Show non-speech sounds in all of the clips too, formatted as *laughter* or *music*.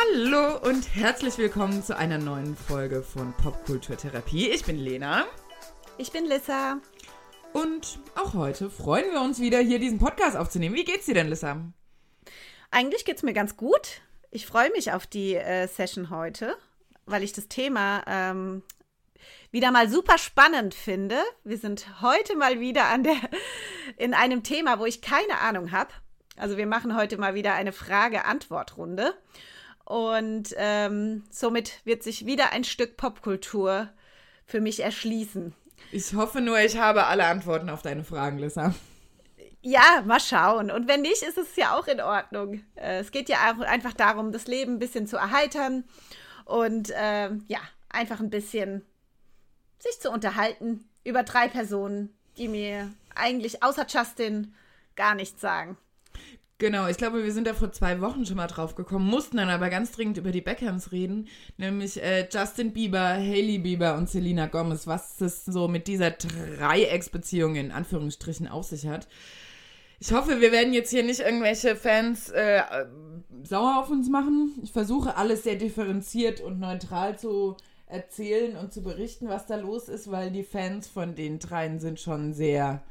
Hallo und herzlich willkommen zu einer neuen Folge von Popkulturtherapie. Ich bin Lena. Ich bin Lissa. Und auch heute freuen wir uns wieder, hier diesen Podcast aufzunehmen. Wie geht's dir denn, Lissa? Eigentlich geht's mir ganz gut. Ich freue mich auf die äh, Session heute, weil ich das Thema ähm, wieder mal super spannend finde. Wir sind heute mal wieder an der, in einem Thema, wo ich keine Ahnung habe. Also wir machen heute mal wieder eine Frage-Antwort-Runde. Und ähm, somit wird sich wieder ein Stück Popkultur für mich erschließen. Ich hoffe nur, ich habe alle Antworten auf deine Fragen, Lissa. Ja, mal schauen. Und wenn nicht, ist es ja auch in Ordnung. Äh, es geht ja auch einfach darum, das Leben ein bisschen zu erheitern und äh, ja, einfach ein bisschen sich zu unterhalten über drei Personen, die mir eigentlich außer Justin gar nichts sagen. Genau, ich glaube, wir sind da vor zwei Wochen schon mal drauf gekommen, mussten dann aber ganz dringend über die Beckhams reden, nämlich äh, Justin Bieber, Hailey Bieber und Selena Gomez, was es so mit dieser Dreiecksbeziehung in Anführungsstrichen auf sich hat. Ich hoffe, wir werden jetzt hier nicht irgendwelche Fans äh, sauer auf uns machen. Ich versuche alles sehr differenziert und neutral zu erzählen und zu berichten, was da los ist, weil die Fans von den dreien sind schon sehr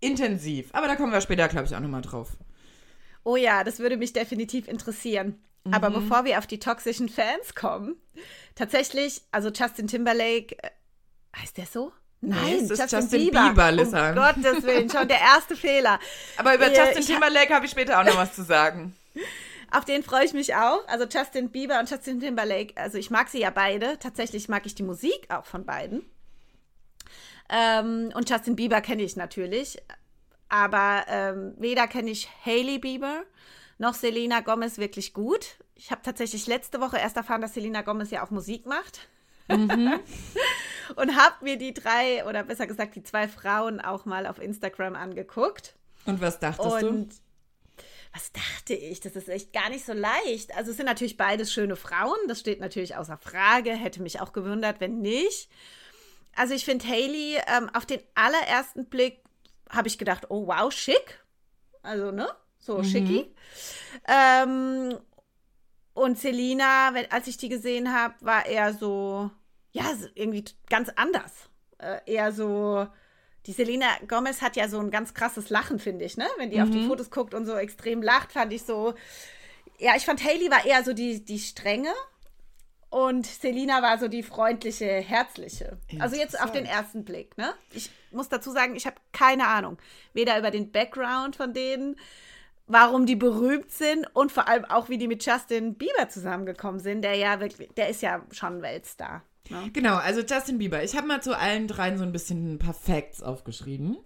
intensiv. Aber da kommen wir später, glaube ich, auch nochmal drauf. Oh ja, das würde mich definitiv interessieren. Mhm. Aber bevor wir auf die toxischen Fans kommen, tatsächlich, also Justin Timberlake, äh, heißt der so? Nein, das ist Justin, Justin Bieber, Bieber Lissa. Um Gottes Willen, schon der erste Fehler. *laughs* Aber über äh, Justin Timberlake habe ich später auch noch was zu sagen. *laughs* Auf den freue ich mich auch. Also Justin Bieber und Justin Timberlake, also ich mag sie ja beide. Tatsächlich mag ich die Musik auch von beiden. Ähm, und Justin Bieber kenne ich natürlich. Aber ähm, weder kenne ich Hailey Bieber noch Selena Gomez wirklich gut. Ich habe tatsächlich letzte Woche erst erfahren, dass Selena Gomez ja auch Musik macht. Mhm. *laughs* und habe mir die drei oder besser gesagt die zwei Frauen auch mal auf Instagram angeguckt. Und was dachtest und du? Was dachte ich? Das ist echt gar nicht so leicht. Also es sind natürlich beides schöne Frauen, das steht natürlich außer Frage. Hätte mich auch gewundert, wenn nicht. Also ich finde Haley ähm, auf den allerersten Blick habe ich gedacht, oh wow, schick. Also, ne? So mhm. schicki. Ähm, und Selina, als ich die gesehen habe, war eher so, ja, irgendwie ganz anders. Äh, eher so, die Selena Gomez hat ja so ein ganz krasses Lachen, finde ich, ne? Wenn die mhm. auf die mhm. Fotos guckt und so extrem lacht, fand ich so. Ja, ich fand Haley war eher so die, die strenge und Selina war so die freundliche, herzliche. Also jetzt auf den ersten Blick, ne? Ich muss dazu sagen, ich habe keine Ahnung. Weder über den Background von denen, warum die berühmt sind und vor allem auch, wie die mit Justin Bieber zusammengekommen sind, der ja wirklich, der ist ja schon Weltstar. Ne? Genau, also Justin Bieber. Ich habe mal zu allen dreien so ein bisschen ein paar Facts aufgeschrieben.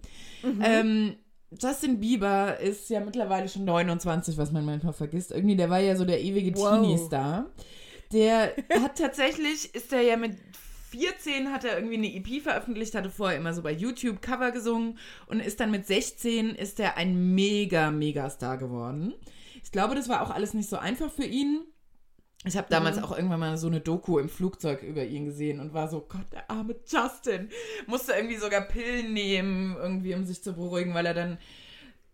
Mhm. Ähm, Justin Bieber ist ja mittlerweile schon 29, was man manchmal vergisst. Irgendwie, der war ja so der ewige wow. Teenie-Star. Der *laughs* hat tatsächlich, ist er ja mit 14 hat er irgendwie eine EP veröffentlicht, hatte vorher immer so bei YouTube Cover gesungen und ist dann mit 16 ist er ein mega, mega Star geworden. Ich glaube, das war auch alles nicht so einfach für ihn. Ich habe damals mhm. auch irgendwann mal so eine Doku im Flugzeug über ihn gesehen und war so, Gott, der arme Justin. Musste irgendwie sogar Pillen nehmen, irgendwie, um sich zu beruhigen, weil er dann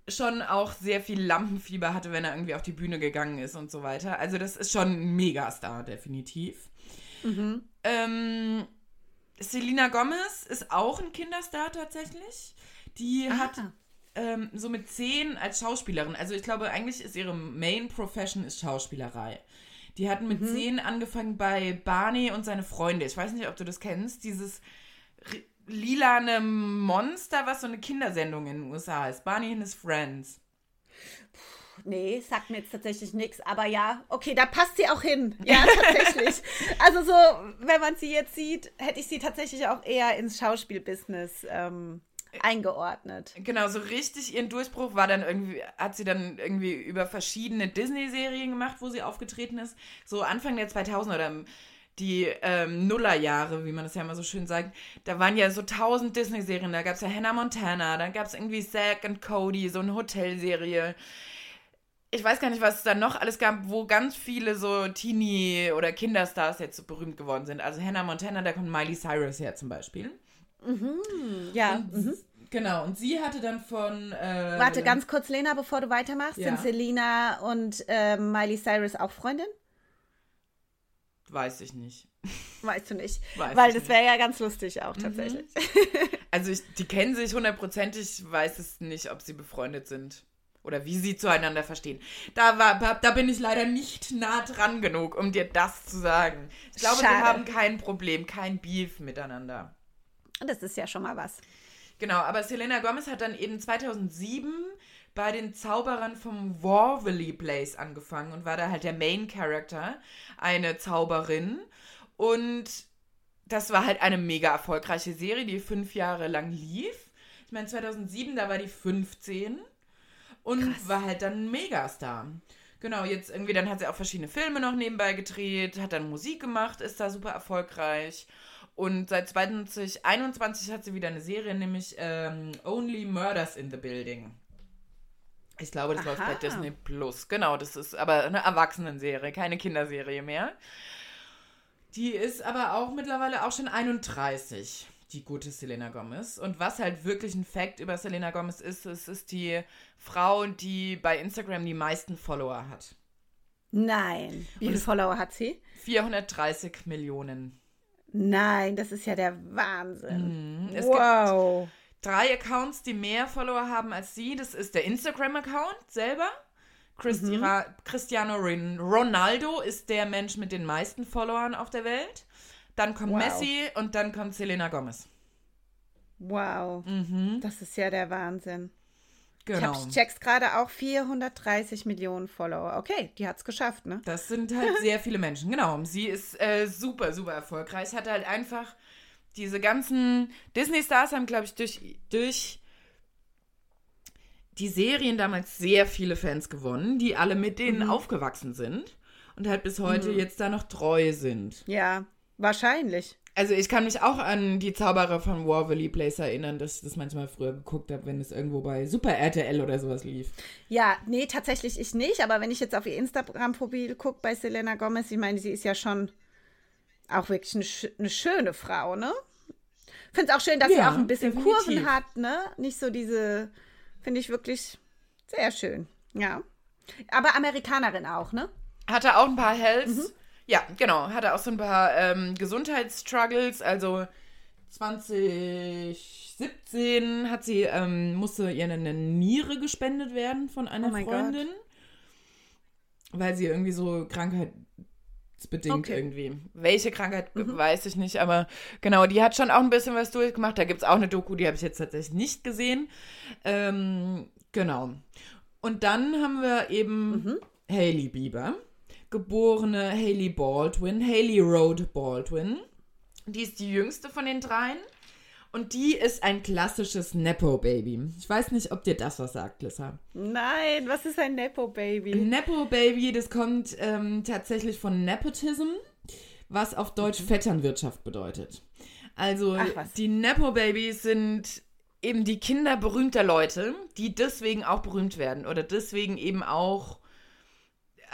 schon auch sehr viel Lampenfieber hatte, wenn er irgendwie auf die Bühne gegangen ist und so weiter. Also das ist schon ein Megastar, definitiv. Mhm. Ähm, Selena Gomez ist auch ein Kinderstar tatsächlich. Die ah. hat ähm, so mit zehn als Schauspielerin, also ich glaube eigentlich ist ihre Main Profession ist Schauspielerei. Die hatten mit mhm. zehn angefangen bei Barney und seine Freunde. Ich weiß nicht, ob du das kennst. Dieses lilane Monster, was so eine Kindersendung in den USA ist. Barney and his Friends. Nee, sagt mir jetzt tatsächlich nichts. Aber ja, okay, da passt sie auch hin. Ja, *laughs* tatsächlich. also so, wenn man sie jetzt sieht, hätte ich sie tatsächlich auch eher ins Schauspielbusiness ähm, eingeordnet. Genau, so richtig ihren Durchbruch war dann irgendwie, hat sie dann irgendwie über verschiedene Disney-Serien gemacht, wo sie aufgetreten ist. So Anfang der 2000er oder die ähm, Nullerjahre, wie man das ja immer so schön sagt, da waren ja so tausend Disney-Serien. Da gab es ja Hannah Montana, dann gab es irgendwie Zack and Cody, so eine Hotelserie. Ich weiß gar nicht, was es da noch alles gab, wo ganz viele so Teenie- oder Kinderstars jetzt so berühmt geworden sind. Also Hannah Montana, da kommt Miley Cyrus her zum Beispiel. Mhm, ja. Und, mhm. Genau, und sie hatte dann von. Äh, Warte, ganz kurz, Lena, bevor du weitermachst. Ja. Sind Selina und äh, Miley Cyrus auch Freundin? Weiß ich nicht. Weißt du nicht. *laughs* Weiß Weil das wäre ja ganz lustig auch tatsächlich. *laughs* Also ich, die kennen sich hundertprozentig, weiß es nicht, ob sie befreundet sind. Oder wie sie zueinander verstehen. Da, war, da bin ich leider nicht nah dran genug, um dir das zu sagen. Ich glaube, Schade. sie haben kein Problem, kein Beef miteinander. Das ist ja schon mal was. Genau, aber Selena Gomez hat dann eben 2007 bei den Zauberern vom Warvely Place angefangen und war da halt der Main Character, eine Zauberin. Und das war halt eine mega erfolgreiche Serie, die fünf Jahre lang lief. Ich meine, 2007, da war die 15 und Krass. war halt dann ein Megastar. Genau, jetzt irgendwie, dann hat sie auch verschiedene Filme noch nebenbei gedreht, hat dann Musik gemacht, ist da super erfolgreich. Und seit 2021 hat sie wieder eine Serie, nämlich ähm, Only Murders in the Building. Ich glaube, das läuft bei. Disney Plus. Genau, das ist aber eine Erwachsenenserie, keine Kinderserie mehr. Die ist aber auch mittlerweile auch schon 31, die gute Selena Gomez. Und was halt wirklich ein Fact über Selena Gomez ist, es ist die Frau, die bei Instagram die meisten Follower hat. Nein. Wie viele Follower hat sie? 430 Millionen. Nein, das ist ja der Wahnsinn. Mhm. Wow. Drei Accounts, die mehr Follower haben als sie. Das ist der Instagram-Account selber. Christi Cristiano Rin- Ronaldo ist der Mensch mit den meisten Followern auf der Welt. Dann kommt Wow. Messi und dann kommt Selena Gomez. Wow. Mhm. Das ist ja der Wahnsinn. Genau. Ich, hab, check's gerade auch 430 Millionen Follower. Okay, die hat's geschafft, ne? Das sind halt sehr viele Menschen, genau. Sie ist äh, super, super erfolgreich. Hat halt einfach diese ganzen Disney-Stars haben, glaube ich, durch, durch die Serien damals sehr viele Fans gewonnen, die alle mit denen aufgewachsen sind und halt bis heute jetzt da noch treu sind. Ja, wahrscheinlich. Also ich kann mich auch an die Zauberer von Warvely Place erinnern, dass ich das manchmal früher geguckt habe, wenn es irgendwo bei Super RTL oder sowas lief. Ja, nee, tatsächlich ich nicht. Aber wenn ich jetzt auf ihr Instagram-Profil gucke bei Selena Gomez, ich meine, sie ist ja schon auch wirklich eine, eine schöne Frau, ne? Finde es auch schön, dass sie Ja, auch ein bisschen definitiv. Kurven hat, ne? Nicht so diese, finde ich wirklich sehr schön. Ja. Aber Amerikanerin auch, ne? Hatte auch ein paar Health. Ja, genau. Hatte auch so ein paar ähm, Gesundheitsstruggles. Also 2017 hat sie, ähm, musste ihr eine Niere gespendet werden von einer Oh. Freundin. Weil sie irgendwie so krankheitsbedingt Okay. irgendwie. Welche Krankheit weiß ich nicht, aber genau, die hat schon auch ein bisschen was durchgemacht. Da gibt es auch eine Doku, die habe ich jetzt tatsächlich nicht gesehen. Ähm, genau. Und dann haben wir eben Hailey Bieber, geborene Hailey Baldwin, Hailey Road Baldwin. Die ist die jüngste von den dreien. Und die ist ein klassisches Nepo-Baby. Ich weiß nicht, ob dir das was sagt, Lissa. Nein, was ist ein Nepo-Baby? Nepo-Baby, das kommt ähm, tatsächlich von Nepotism, was auf Deutsch Vetternwirtschaft bedeutet. Also Ach, die Nepo-Babys sind eben die Kinder berühmter Leute, die deswegen auch berühmt werden oder deswegen eben auch,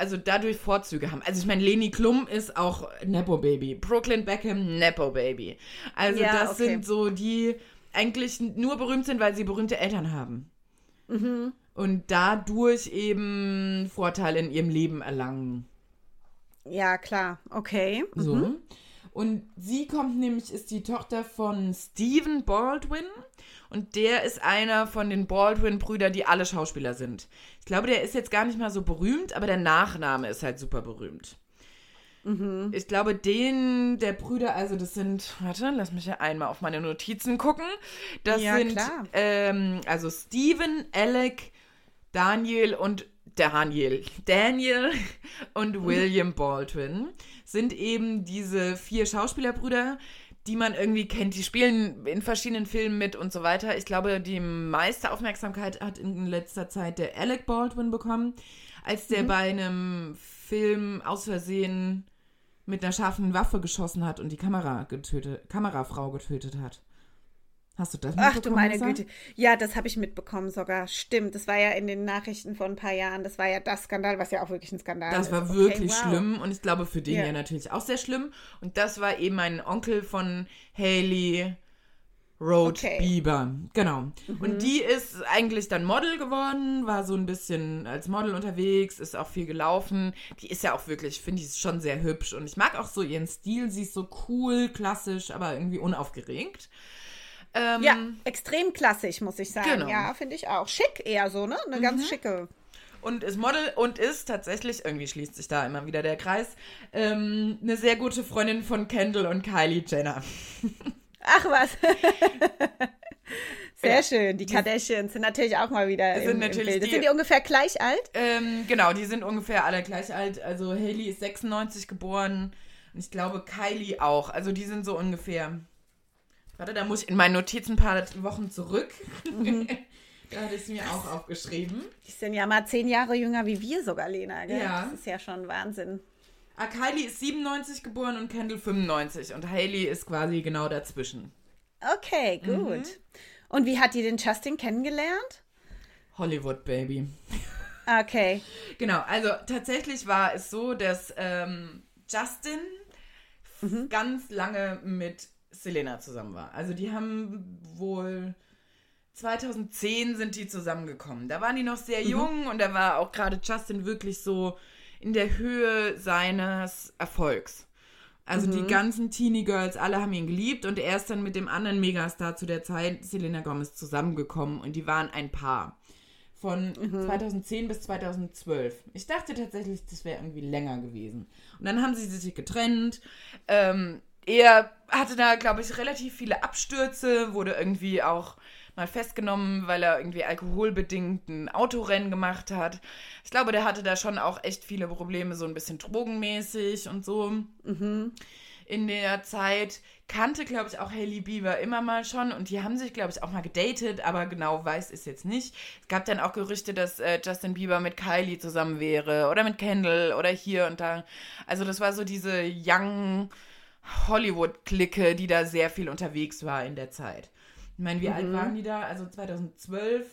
also dadurch Vorzüge haben. Also ich meine, Leni Klum ist auch Nepo-Baby, Brooklyn Beckham Nepo-Baby. Also Ja, das okay. sind so die eigentlich nur berühmt sind, weil sie berühmte Eltern haben Mhm. und dadurch eben Vorteile in ihrem Leben erlangen. Ja, klar. Okay. So. Und sie kommt nämlich, ist die Tochter von Stephen Baldwin und der ist einer von den Baldwin-Brüdern, die alle Schauspieler sind. Ich glaube, der ist jetzt gar nicht mal so berühmt, aber der Nachname ist halt super berühmt. Ich glaube, den der Brüder, also das sind, warte, lass mich ja einmal auf meine Notizen gucken. Das Ja, sind klar. ähm, also Steven, Alec, Daniel und Daniel. Daniel *laughs* und William Baldwin sind eben diese vier Schauspielerbrüder, die man irgendwie kennt. Die spielen in verschiedenen Filmen mit und so weiter. Ich glaube, die meiste Aufmerksamkeit hat in letzter Zeit der Alec Baldwin bekommen, als der bei einem Film aus Versehen mit einer scharfen Waffe geschossen hat und die Kamera getötet, Kamerafrau getötet hat. Hast du das Ach du mitbekommen, meine Lisa? Güte. Ja, das habe ich mitbekommen sogar. Stimmt. Das war ja in den Nachrichten vor ein paar Jahren. Das war ja das Skandal, was ja auch wirklich ein Skandal Das ist. war Okay, wirklich wow. schlimm und ich glaube für den Ja. ja natürlich auch sehr schlimm. Und das war eben ein Onkel von Haley Road okay. Bieber, genau. Mhm. Und die ist eigentlich dann Model geworden, war so ein bisschen als Model unterwegs, ist auch viel gelaufen. Die ist ja auch wirklich, finde ich, schon sehr hübsch und ich mag auch so ihren Stil. Sie ist so cool, klassisch, aber irgendwie unaufgeregt. Ähm, ja, extrem klassisch, muss ich sagen. Genau. Ja, finde ich auch. Schick eher so, ne? Eine mhm. ganz schicke. Und ist Model und ist tatsächlich, irgendwie schließt sich da immer wieder der Kreis, ähm, eine sehr gute Freundin von Kendall und Kylie Jenner. *laughs* Ach was. *laughs* Sehr ja. schön. Die Kardashians sind natürlich auch mal wieder sind im, natürlich im Bild. Die, sind die ungefähr gleich alt? Ähm, genau, die sind ungefähr alle gleich alt. Also Haley ist 96 geboren und ich glaube Kylie auch. Also die sind so ungefähr. Warte, da muss ich in meinen Notizen ein paar Wochen zurück. Mhm. *laughs* da hatte ich es mir auch aufgeschrieben. Die sind ja mal zehn Jahre jünger wie wir sogar, Lena. Gell? Ja. Das ist ja schon Wahnsinn. Ah, Kylie ist 97 geboren und Kendall 95 und Haley ist quasi genau dazwischen. Okay, gut. Mhm. Und wie hat die den Justin kennengelernt? Hollywood Baby. Okay. *laughs* genau, also tatsächlich war es so, dass ähm, Justin mhm. ganz lange mit Selena zusammen war. Also die haben wohl 2010 sind die zusammengekommen. Da waren die noch sehr mhm. jung und da war auch gerade Justin wirklich so in der Höhe seines Erfolgs. Also mhm. die ganzen Teenie Girls, alle haben ihn geliebt und er ist dann mit dem anderen Megastar zu der Zeit, Selena Gomez, zusammengekommen und die waren ein Paar. Von mhm. 2010 bis 2012. Ich dachte tatsächlich, das wäre irgendwie länger gewesen. Und dann haben sie sich getrennt. Ähm, er hatte da, glaube ich, relativ viele Abstürze, wurde irgendwie auch mal festgenommen, weil er irgendwie alkoholbedingt ein Autorennen gemacht hat. Ich glaube, der hatte da schon auch echt viele Probleme, so ein bisschen drogenmäßig und so. Mhm. In der Zeit kannte, glaube ich, auch Hailey Bieber immer mal schon und die haben sich, glaube ich, auch mal gedatet, aber genau weiß ist jetzt nicht. Es gab dann auch Gerüchte, dass äh, Justin Bieber mit Kylie zusammen wäre oder mit Kendall oder hier und da. Also das war so diese young Hollywood-Clique, die da sehr viel unterwegs war in der Zeit. Ich meine, wie mhm. alt waren die da? Also 2012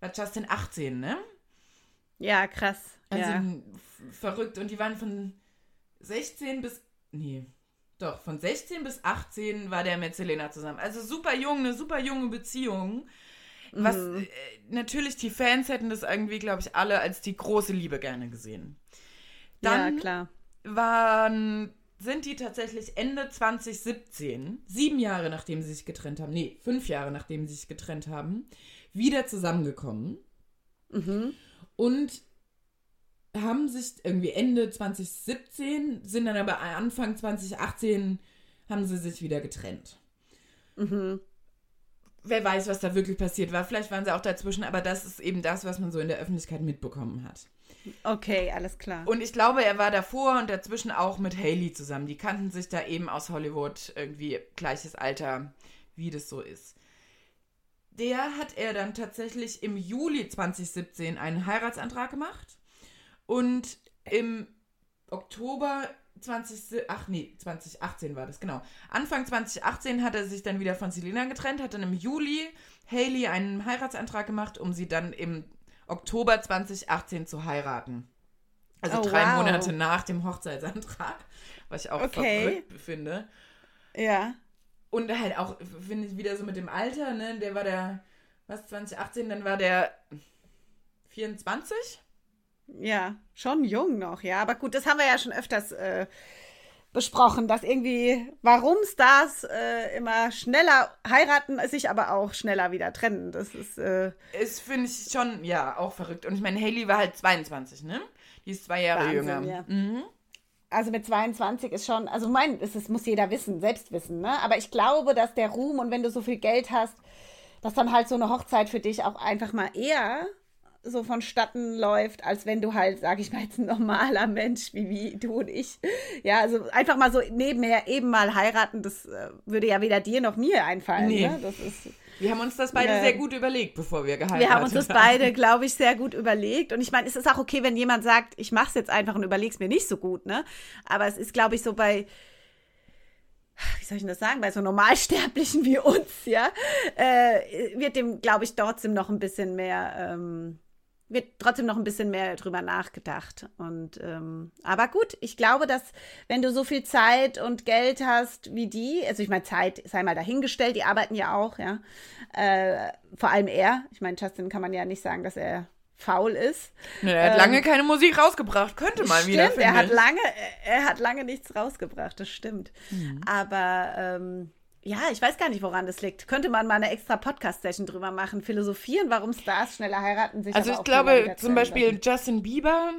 war Justin 18, ne? Ja, krass. Also ja. verrückt. Und die waren von 16 bis. Nee. Doch, von 16 bis 18 war der mit Selena zusammen. Also super jung, eine super junge Beziehung. Was mhm. äh, natürlich, die Fans hätten das irgendwie, glaube ich, alle als die große Liebe gerne gesehen. Dann ja, klar. waren sind die tatsächlich Ende 2017, sieben Jahre nachdem sie sich getrennt haben, nee, fünf Jahre nachdem sie sich getrennt haben, wieder zusammengekommen. Mhm. Und haben sich irgendwie Ende 2017, sind dann aber Anfang 2018, haben sie sich wieder getrennt. Mhm. Wer weiß, was da wirklich passiert war. Vielleicht waren sie auch dazwischen, aber das ist eben das, was man so in der Öffentlichkeit mitbekommen hat. Okay, alles klar. Und ich glaube, er war davor und dazwischen auch mit Haley zusammen. Die kannten sich da eben aus Hollywood irgendwie gleiches Alter, wie das so ist. Der hat er dann tatsächlich im Juli 2017 einen Heiratsantrag gemacht und im Oktober 20, ach nee, 2018 war das, genau. Anfang 2018 hat er sich dann wieder von Selena getrennt, hat dann im Juli Haley einen Heiratsantrag gemacht, um sie dann im Oktober 2018 zu heiraten. Also oh, drei wow. Monate nach dem Hochzeitsantrag, was ich auch okay. verrückt finde. Ja. Und halt auch, finde ich, wieder so mit dem Alter, ne? Der war der, was, 2018, dann war der 24? Ja, schon jung noch, ja. Aber gut, das haben wir ja schon öfters äh, besprochen, dass irgendwie, warum Stars äh, immer schneller heiraten, sich aber auch schneller wieder trennen. Das ist. Äh, ist, finde ich schon, ja, auch verrückt. Und ich meine, Haley war halt 22, ne? Die ist zwei Jahre Wahnsinn, jünger. Ja. Mhm. Also mit 22 ist schon, also mein, das muss jeder wissen, selbst wissen, ne? Aber ich glaube, dass der Ruhm und wenn du so viel Geld hast, dass dann halt so eine Hochzeit für dich auch einfach mal eher so vonstatten läuft, als wenn du halt, sag ich mal, jetzt ein normaler Mensch wie, wie du und ich. Ja, also einfach mal so nebenher eben mal heiraten, das äh, würde ja weder dir noch mir einfallen. Nee. Ne? Das ist, wir haben uns das beide äh, sehr gut überlegt, bevor wir geheiratet haben. Wir haben uns das beide, glaube ich, sehr gut überlegt. Und ich meine, es ist auch okay, wenn jemand sagt, ich mache es jetzt einfach und überleg's mir nicht so gut, ne? Aber es ist, glaube ich, so bei wie soll ich das sagen, bei so Normalsterblichen *laughs* wie uns, ja, äh, wird dem, glaube ich, trotzdem noch ein bisschen mehr ähm, wird trotzdem noch ein bisschen mehr drüber nachgedacht. Und ähm, aber gut, ich glaube, dass wenn du so viel Zeit und Geld hast wie die, also ich meine, Zeit sei mal dahingestellt, die arbeiten ja auch, ja. Äh, vor allem er. Ich meine, Justin kann man ja nicht sagen, dass er faul ist. Er hat ähm, lange keine Musik rausgebracht, könnte mal wieder. Stimmt, er hat lange, er hat lange nichts rausgebracht, das stimmt. Mhm. Aber ähm, ja, ich weiß gar nicht, woran das liegt. Könnte man mal eine extra Podcast-Session drüber machen, philosophieren, warum Stars schneller heiraten sich. Also ich glaube zum Beispiel Justin Bieber,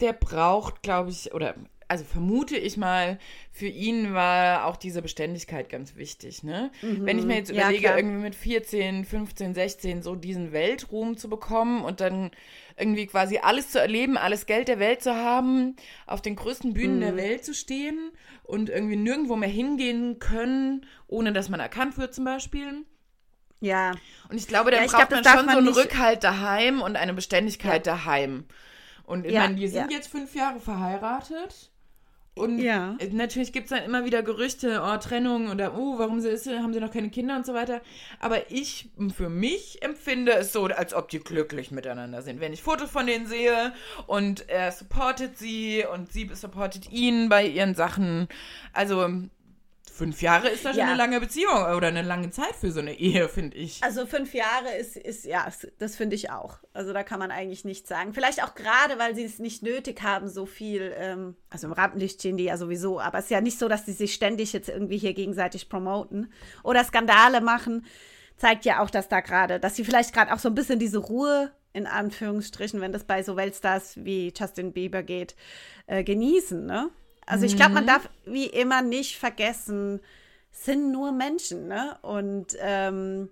der braucht, glaube ich, oder also vermute ich mal, für ihn war auch diese Beständigkeit ganz wichtig. Ne? Mhm. Wenn ich mir jetzt überlege, ja, irgendwie mit 14, 15, 16 so diesen Weltruhm zu bekommen und dann irgendwie quasi alles zu erleben, alles Geld der Welt zu haben, auf den größten Bühnen mhm. der Welt zu stehen und irgendwie nirgendwo mehr hingehen können, ohne dass man erkannt wird zum Beispiel. Ja. Und ich glaube, dann ja, braucht glaub, man schon man so einen Rückhalt daheim und eine Beständigkeit ja. daheim. Und ich ja, meine, die sind jetzt fünf Jahre verheiratet. Und ja. natürlich gibt es dann immer wieder Gerüchte, oh, Trennung oder oh, warum sie ist, haben sie noch keine Kinder und so weiter. Aber ich für mich empfinde es so, als ob die glücklich miteinander sind. Wenn ich Fotos von denen sehe und er supportet sie und sie supportet ihn bei ihren Sachen. Also Fünf Jahre ist da schon ja. eine lange Beziehung oder eine lange Zeit für so eine Ehe, finde ich. Also fünf Jahre ist, ist ja, das finde ich auch. Also da kann man eigentlich nichts sagen. Vielleicht auch gerade, weil sie es nicht nötig haben, so viel, ähm, also im Rampenlicht stehen die ja sowieso, aber es ist ja nicht so, dass sie sich ständig jetzt irgendwie hier gegenseitig promoten oder Skandale machen. Zeigt ja auch, dass da gerade, dass sie vielleicht gerade auch so ein bisschen diese Ruhe in Anführungsstrichen, wenn das bei so Weltstars wie Justin Bieber geht, äh, genießen, ne? Also ich glaube, man mhm. darf wie immer nicht vergessen, sind nur Menschen, ne? Und ähm,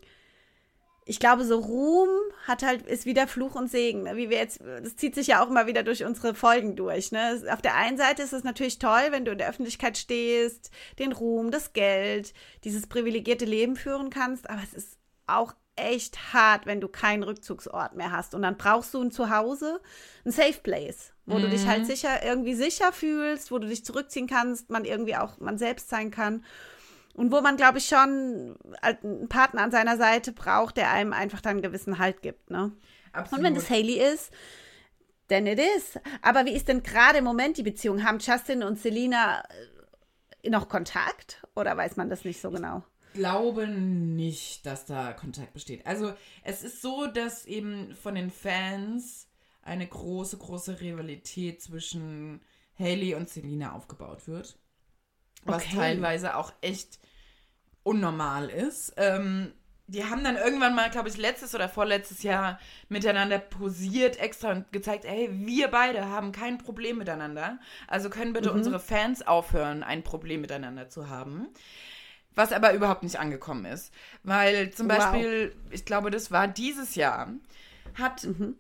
ich glaube, so Ruhm hat halt, ist wieder Fluch und Segen. Ne? Wie wir jetzt, das zieht sich ja auch immer wieder durch unsere Folgen durch. Ne? Auf der einen Seite ist es natürlich toll, wenn du in der Öffentlichkeit stehst, den Ruhm, das Geld, dieses privilegierte Leben führen kannst, aber es ist auch echt hart, wenn du keinen Rückzugsort mehr hast. Und dann brauchst du ein Zuhause, ein Safe Place, wo mhm. du dich halt mhm. sicher, irgendwie sicher fühlst, wo du dich zurückziehen kannst, man irgendwie auch man selbst sein kann. Und wo man, glaube ich, schon einen Partner an seiner Seite braucht, der einem einfach dann einen gewissen Halt gibt. Ne? Absolut. Und wenn das Haley ist, then it is. Aber wie ist denn gerade im Moment die Beziehung? Haben Justin und Selina äh, noch Kontakt? Oder weiß man das nicht so genau? Glaube nicht, dass da Kontakt besteht. Also es ist so, dass eben von den Fans eine große, große Rivalität zwischen Haley und Selina aufgebaut wird. Was okay. teilweise auch echt unnormal ist. Ähm, die haben dann irgendwann mal, glaube ich, letztes oder vorletztes Jahr miteinander posiert extra und gezeigt, hey, wir beide haben kein Problem miteinander. Also können bitte mhm. unsere Fans aufhören, ein Problem miteinander zu haben. Was aber überhaupt nicht angekommen ist. Weil zum Beispiel, wow. ich glaube, das war dieses Jahr, hat mhm.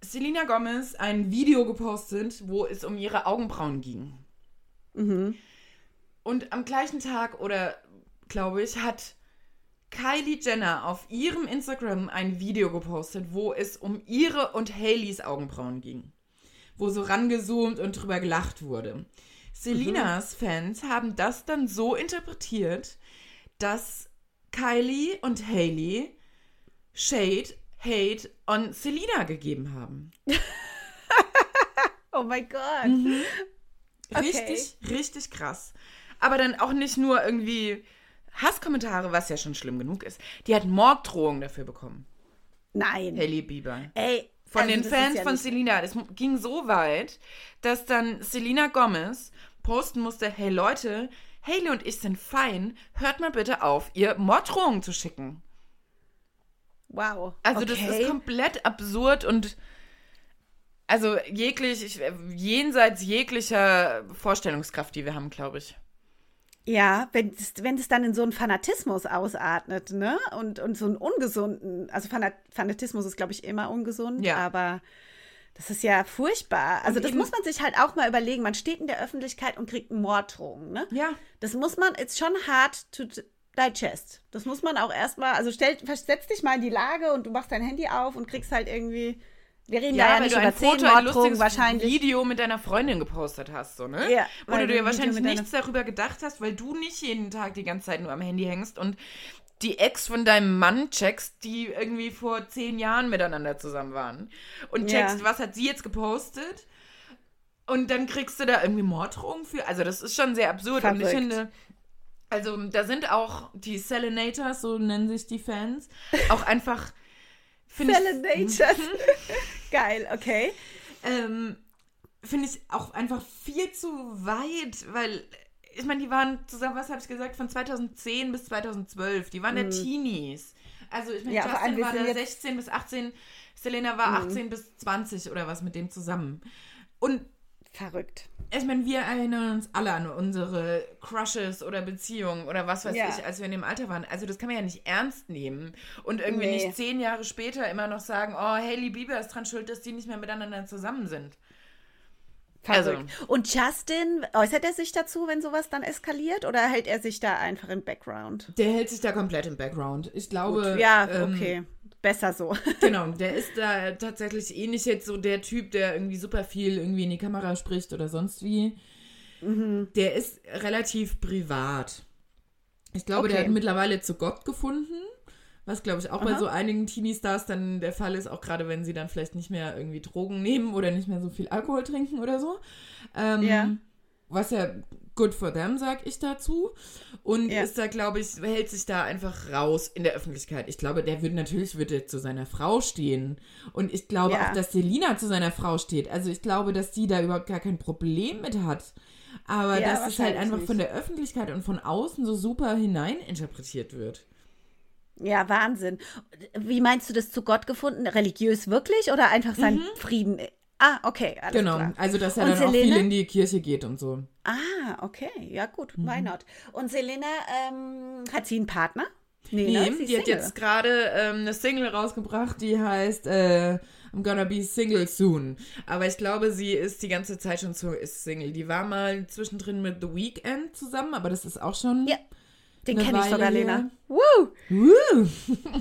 Selena Gomez ein Video gepostet, wo es um ihre Augenbrauen ging. Mhm. Und am gleichen Tag, oder glaube ich, hat Kylie Jenner auf ihrem Instagram ein Video gepostet, wo es um ihre und Haleys Augenbrauen ging. Wo so rangezoomt und drüber gelacht wurde. Selinas mhm. Fans haben das dann so interpretiert, dass Kylie und Haley Shade, Hate on Selina gegeben haben. *laughs* oh mein Gott. Mhm. Richtig, okay. richtig krass. Aber dann auch nicht nur irgendwie Hasskommentare, was ja schon schlimm genug ist. Die hat Morddrohungen dafür bekommen. Nein. Haley Bieber. Ey. Von also den Fans ja von Selina. Das ging so weit, dass dann Selina Gomez posten musste, hey Leute, Haley und ich sind fein, hört mal bitte auf, ihr Morddrohungen zu schicken. Wow. Also okay. das ist komplett absurd und also jeglich, ich, jenseits jeglicher Vorstellungskraft, die wir haben, glaube ich. Ja, wenn es, wenn es dann in so einen Fanatismus ausatmet, ne? Und, und so einen ungesunden, also Fanatismus ist, glaube ich, immer ungesund, ja. aber das ist ja furchtbar. Also, und das muss man sich halt auch mal überlegen. Man steht in der Öffentlichkeit und kriegt Morddrohungen, ne? Ja. Das muss man, ist schon hart to digest. Das muss man auch erstmal, also stell, versetz dich mal in die Lage und du machst dein Handy auf und kriegst halt irgendwie. Wir reden ja, da ja nicht über Foto, ein lustiges wahrscheinlich. Video mit deiner Freundin gepostet hast, so, ne? Ja. Wo du dir wahrscheinlich nichts darüber gedacht hast, weil du nicht jeden Tag die ganze Zeit nur am Handy hängst und die Ex von deinem Mann checkst, die irgendwie vor zehn Jahren miteinander zusammen waren. Und checkst, ja. was hat sie jetzt gepostet? Und dann kriegst du da irgendwie Morddrohungen für. Also, das ist schon sehr absurd. Verrückt. Und ich finde, also, da sind auch die Selenators, so nennen sich die Fans, auch einfach. Selenators. *laughs* Geil, okay. Ähm, finde ich auch einfach viel zu weit, weil ich meine, die waren zusammen, was habe ich gesagt, von 2010 bis 2012. Die waren mhm. ja Teenies. Also ich meine, ja, Justin war da 16 bis 18, Selena war mhm. 18 bis 20 oder was mit dem zusammen. Und verrückt. Ich meine, wir erinnern uns alle an unsere Crushes oder Beziehungen oder was weiß ja. ich, als wir in dem Alter waren. Also das kann man ja nicht ernst nehmen und irgendwie nee. nicht zehn Jahre später immer noch sagen, oh, Hailey Bieber ist dran schuld, dass die nicht mehr miteinander zusammen sind. Also. Und Justin, äußert er sich dazu, wenn sowas dann eskaliert oder hält er sich da einfach im Background? Der hält sich da komplett im Background. Ich glaube. Gut. Ja, ähm, okay. Besser so. *laughs* genau, der ist da tatsächlich eh nicht jetzt so der Typ, der irgendwie super viel irgendwie in die Kamera spricht oder sonst wie. Mhm. Der ist relativ privat. Ich glaube, okay. der hat mittlerweile zu Gott gefunden. Was, glaube ich, auch Aha. bei so einigen Teenie-Stars dann der Fall ist, auch gerade wenn sie dann vielleicht nicht mehr irgendwie Drogen nehmen oder nicht mehr so viel Alkohol trinken oder so. Ähm, ja. Was ja good for them, sag ich dazu. Und ja. ist da, glaube ich, hält sich da einfach raus in der Öffentlichkeit. Ich glaube, der wird natürlich wird er zu seiner Frau stehen. Und ich glaube ja. auch, dass Selina zu seiner Frau steht. Also ich glaube, dass die da überhaupt gar kein Problem mit hat. Aber ja, dass es halt einfach von der Öffentlichkeit und von außen so super hineininterpretiert wird. Ja, Wahnsinn. Wie meinst du das zu Gott gefunden? Religiös wirklich oder einfach sein mhm. Frieden? Ah, okay, alles genau. klar. also dass er und dann Selene? auch viel in die Kirche geht und so. Ah, okay, ja gut, mhm. why not? Und Selena, ähm, hat sie einen Partner? Nee, nee ne? die Single. hat jetzt gerade ähm, eine Single rausgebracht, die heißt äh, I'm gonna be single soon. Aber ich glaube, sie ist die ganze Zeit schon so ist Single. Die war mal zwischendrin mit The Weeknd zusammen, aber das ist auch schon... Ja den kenne ich sogar, Lena. Woo! Woo! *laughs*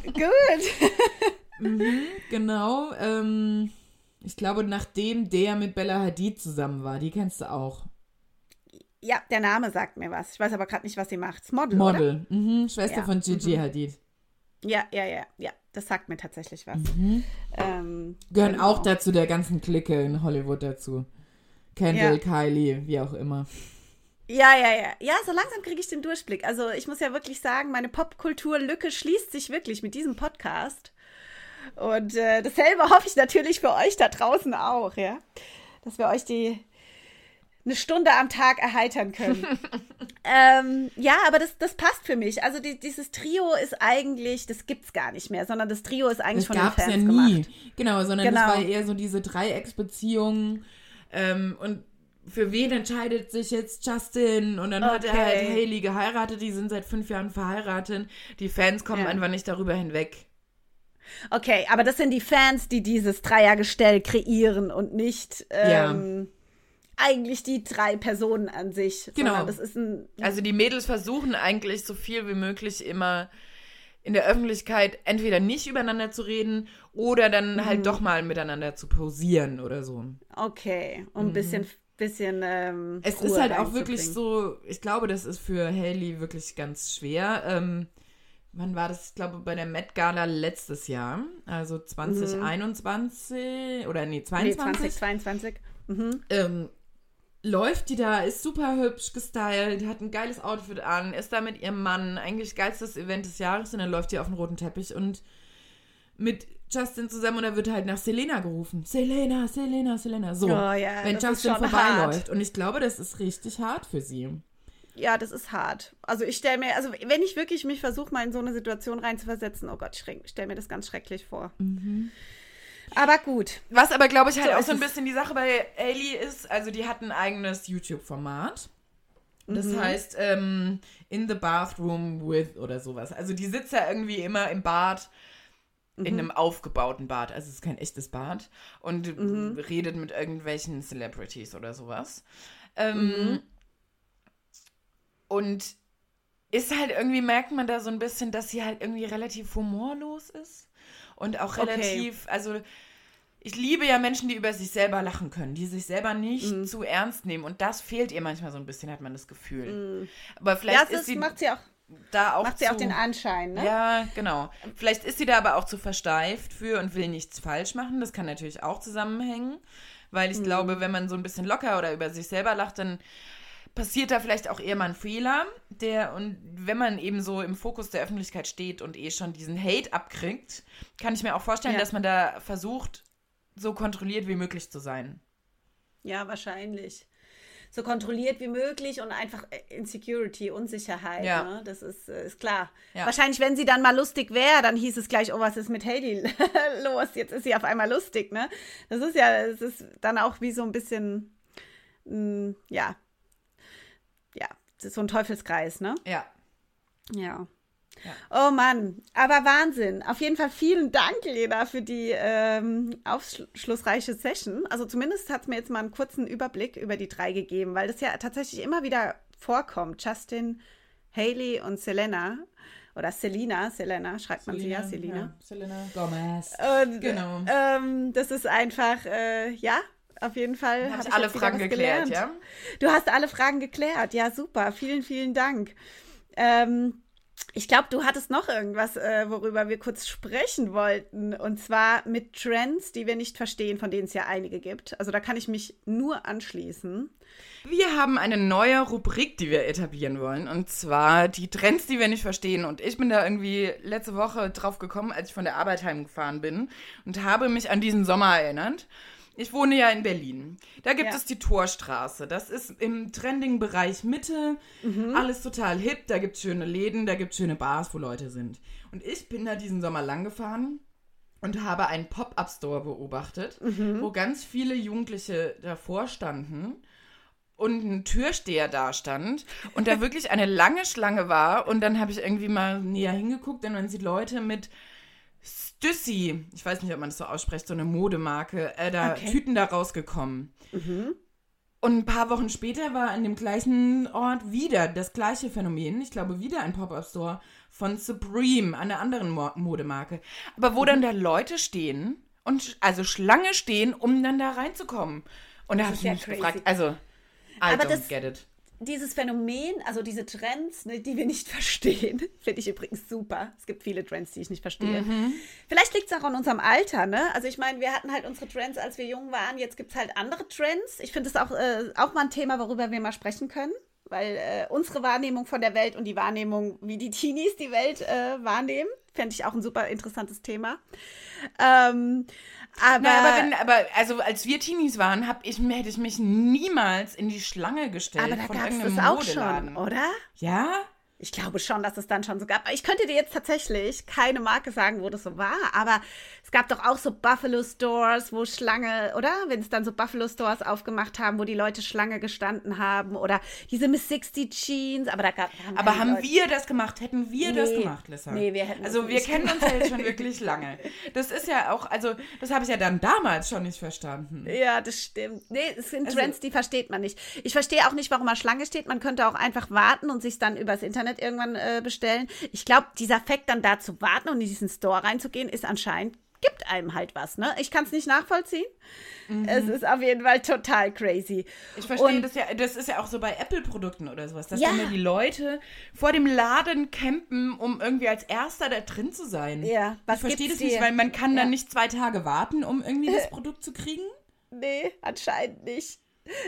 Gut. *laughs* mhm, genau. Ähm, ich glaube, nachdem der mit Bella Hadid zusammen war, die kennst du auch. Ja, der Name sagt mir was. Ich weiß aber gerade nicht, was sie macht. Model. Model. Mhm, Schwester ja. von Gigi mhm. Hadid. Ja, ja, ja, ja. Das sagt mir tatsächlich was. Mhm. Ähm, Gehören genau. auch dazu der ganzen Clique in Hollywood dazu. Kendall, ja. Kylie, wie auch immer. Ja, ja, ja. Ja, so langsam kriege ich den Durchblick. Also ich muss ja wirklich sagen, meine Popkulturlücke schließt sich wirklich mit diesem Podcast. Und äh, dasselbe hoffe ich natürlich für euch da draußen auch, ja. Dass wir euch die eine Stunde am Tag erheitern können. *laughs* ähm, ja, aber das, das passt für mich. Also die, dieses Trio ist eigentlich, das gibt's gar nicht mehr, sondern das Trio ist eigentlich das von den Fans ja nie. Gemacht. Genau, sondern genau. das war eher so diese Dreiecksbeziehung. Ähm, und für wen entscheidet sich jetzt Justin? Und dann okay. hat er halt Haley geheiratet, die sind seit fünf Jahren verheiratet. Die Fans kommen ja. einfach nicht darüber hinweg. Okay, aber das sind die Fans, die dieses Dreiergestell kreieren und nicht ähm, ja. eigentlich die drei Personen an sich. Genau. Das ist ein, also die Mädels versuchen eigentlich so viel wie möglich immer in der Öffentlichkeit entweder nicht übereinander zu reden oder dann halt mhm. halt doch mal miteinander zu posieren oder so. Okay, um mhm. ein bisschen bisschen. Ähm, es ist halt auch wirklich so, ich glaube, das ist für Haley wirklich ganz schwer. Ähm, wann war das? Ich glaube, bei der Met Gala letztes Jahr, also 2021 mhm. oder nee, 22. Nee, 2022. Mhm. Ähm, läuft die da, ist super hübsch gestylt, hat ein geiles Outfit an, ist da mit ihrem Mann, eigentlich geilstes Event des Jahres und dann läuft die auf den roten Teppich und mit Justin zusammen und er wird halt nach Selena gerufen. Selena, Selena, Selena. So, oh, ja, wenn Justin vorbeiläuft. Und ich glaube, das ist richtig hart für sie. Ja, das ist hart. Also ich stelle mir, also wenn ich wirklich mich versuche, mal in so eine Situation reinzuversetzen, oh Gott, ich stelle mir das ganz schrecklich vor. Mhm. Aber gut. Was aber, glaube ich, halt so auch so ein bisschen die Sache bei Ailey ist, also die hat ein eigenes YouTube-Format. Das mhm. heißt, ähm, in the bathroom with oder sowas. Also die sitzt ja irgendwie immer im Bad mhm. in einem aufgebauten Bad, also es ist kein echtes Bad, und mhm. redet mit irgendwelchen Celebrities oder sowas. Ähm, mhm. Und ist halt irgendwie, merkt man da so ein bisschen, dass sie halt irgendwie relativ humorlos ist. Und auch relativ, okay. also ich liebe ja Menschen, die über sich selber lachen können, die sich selber nicht mhm. zu ernst nehmen. Und das fehlt ihr manchmal so ein bisschen, hat man das Gefühl. Mhm. Aber vielleicht ja, ist sie. macht sie auch da auch Macht sie zu, auch den Anschein, ne? Ja, genau. Vielleicht ist sie da aber auch zu versteift für und will nichts falsch machen. Das kann natürlich auch zusammenhängen, weil Mhm. ich glaube, wenn man so ein bisschen locker oder über sich selber lacht, dann passiert da vielleicht auch eher mal ein Fehler, der und wenn man eben so im Fokus der Öffentlichkeit steht und eh schon diesen Hate abkriegt, kann ich mir auch vorstellen, Ja. dass man da versucht, so kontrolliert wie möglich zu sein. Ja, wahrscheinlich. So kontrolliert wie möglich und einfach äh, Insecurity, Unsicherheit. Ja. Ne? Das ist, äh, ist klar. Ja. Wahrscheinlich, wenn sie dann mal lustig wäre, dann hieß es gleich, oh, was ist mit Haley *laughs* los? Jetzt ist sie auf einmal lustig, ne? Das ist ja, es ist dann auch wie so ein bisschen, mh, ja, ja, ist so ein Teufelskreis, ne? Ja. Ja. Ja. Oh Mann, aber Wahnsinn. Auf jeden Fall vielen Dank, Lena, für die ähm, aufschlussreiche Session. Also zumindest hat es mir jetzt mal einen kurzen Überblick über die drei gegeben, weil das ja tatsächlich immer wieder vorkommt. Justin, Haley und Selena. Oder Selina, Selena, schreibt man sie ja, Selina. Ja, Selena Gomez. Und, Genau. Ähm, das ist einfach, äh, ja, auf jeden Fall. Habe hab ich alle Fragen geklärt, gelernt. ja? Du hast alle Fragen geklärt. Ja, super. Vielen, vielen Dank. Ähm, ich glaube, du hattest noch irgendwas, äh, worüber wir kurz sprechen wollten. Und zwar mit Trends, die wir nicht verstehen, von denen es ja einige gibt. Also da kann ich mich nur anschließen. Wir haben eine neue Rubrik, die wir etablieren wollen. Und zwar die Trends, die wir nicht verstehen. Und ich bin da irgendwie letzte Woche drauf gekommen, als ich von der Arbeit heimgefahren bin und habe mich an diesen Sommer erinnert. Ich wohne ja in Berlin. Da gibt Ja. es die Torstraße. Das ist im Trending-Bereich Mitte. Alles total hip. Da gibt es schöne Läden, da gibt es schöne Bars, wo Leute sind. Und ich bin da diesen Sommer lang gefahren und habe einen Pop-Up-Store beobachtet, wo ganz viele Jugendliche davor standen und ein Türsteher da stand und da *laughs* wirklich eine lange Schlange war und dann habe ich irgendwie mal näher hingeguckt und man sieht Leute mit Stüssi, ich weiß nicht, ob man das so ausspricht, so eine Modemarke, äh, da Okay. Tüten da rausgekommen. Und ein paar Wochen später war an dem gleichen Ort wieder das gleiche Phänomen. Ich glaube, wieder ein Pop-Up-Store von Supreme, einer anderen Mo Modemarke. Aber wo dann da Leute stehen und also Schlange stehen, um dann da reinzukommen. Und da habe ich ja mich crazy. gefragt, also, I Aber don't das- get it. Dieses Phänomen, also diese Trends, ne, die wir nicht *laughs* verstehen, finde ich übrigens super. Es gibt viele Trends, die ich nicht verstehe. Vielleicht liegt es auch an unserem Alter, ne? Also ich meine, wir hatten halt unsere Trends, als wir jung waren. Jetzt gibt es halt andere Trends. Ich finde es auch, äh, auch mal ein Thema, worüber wir mal sprechen können. Weil äh, unsere Wahrnehmung von der Welt und die Wahrnehmung, wie die Teenies die Welt äh, wahrnehmen, fände ich auch ein super interessantes Thema. Ähm, aber, Na, aber, wenn, aber also als wir Teenies waren, hab ich, hätte ich mich niemals in die Schlange gestellt aber da gab es das auch Modeladen. schon, oder? Ja? Ich glaube schon, dass es dann schon so gab. Ich könnte dir jetzt tatsächlich keine Marke sagen, wo das so war, aber es gab doch auch so Buffalo Stores, wo Schlange, oder? Wenn es dann so Buffalo Stores aufgemacht haben, wo die Leute Schlange gestanden haben oder diese Miss 60 Jeans, aber da gab haben Aber haben Leute- wir das gemacht? Hätten wir das Nee. gemacht, Lissa? Nee, wir hätten Also das wir kennen uns ja jetzt schon wirklich *laughs* lange. Das ist ja auch, also das habe ich ja dann damals schon nicht verstanden. Ja, das stimmt. Nee, es sind Also- Trends, die versteht man nicht. Ich verstehe auch nicht, warum man Schlange steht. Man könnte auch einfach warten und sich dann übers Internet irgendwann äh, bestellen. Ich glaube, dieser Fakt, dann da zu warten und in diesen Store reinzugehen, ist anscheinend, gibt einem halt was, ne? Ich kann es nicht nachvollziehen. Es ist auf jeden Fall total crazy. Ich verstehe Und- das ja, das ist ja auch so bei Apple-Produkten oder sowas, dass Ja. ja die Leute vor dem Laden campen, um irgendwie als Erster da drin zu sein. Ja, was ich verstehe das nicht, dir? weil man kann Ja. dann nicht zwei Tage warten, um irgendwie das *laughs* Produkt zu kriegen. Nee, anscheinend nicht.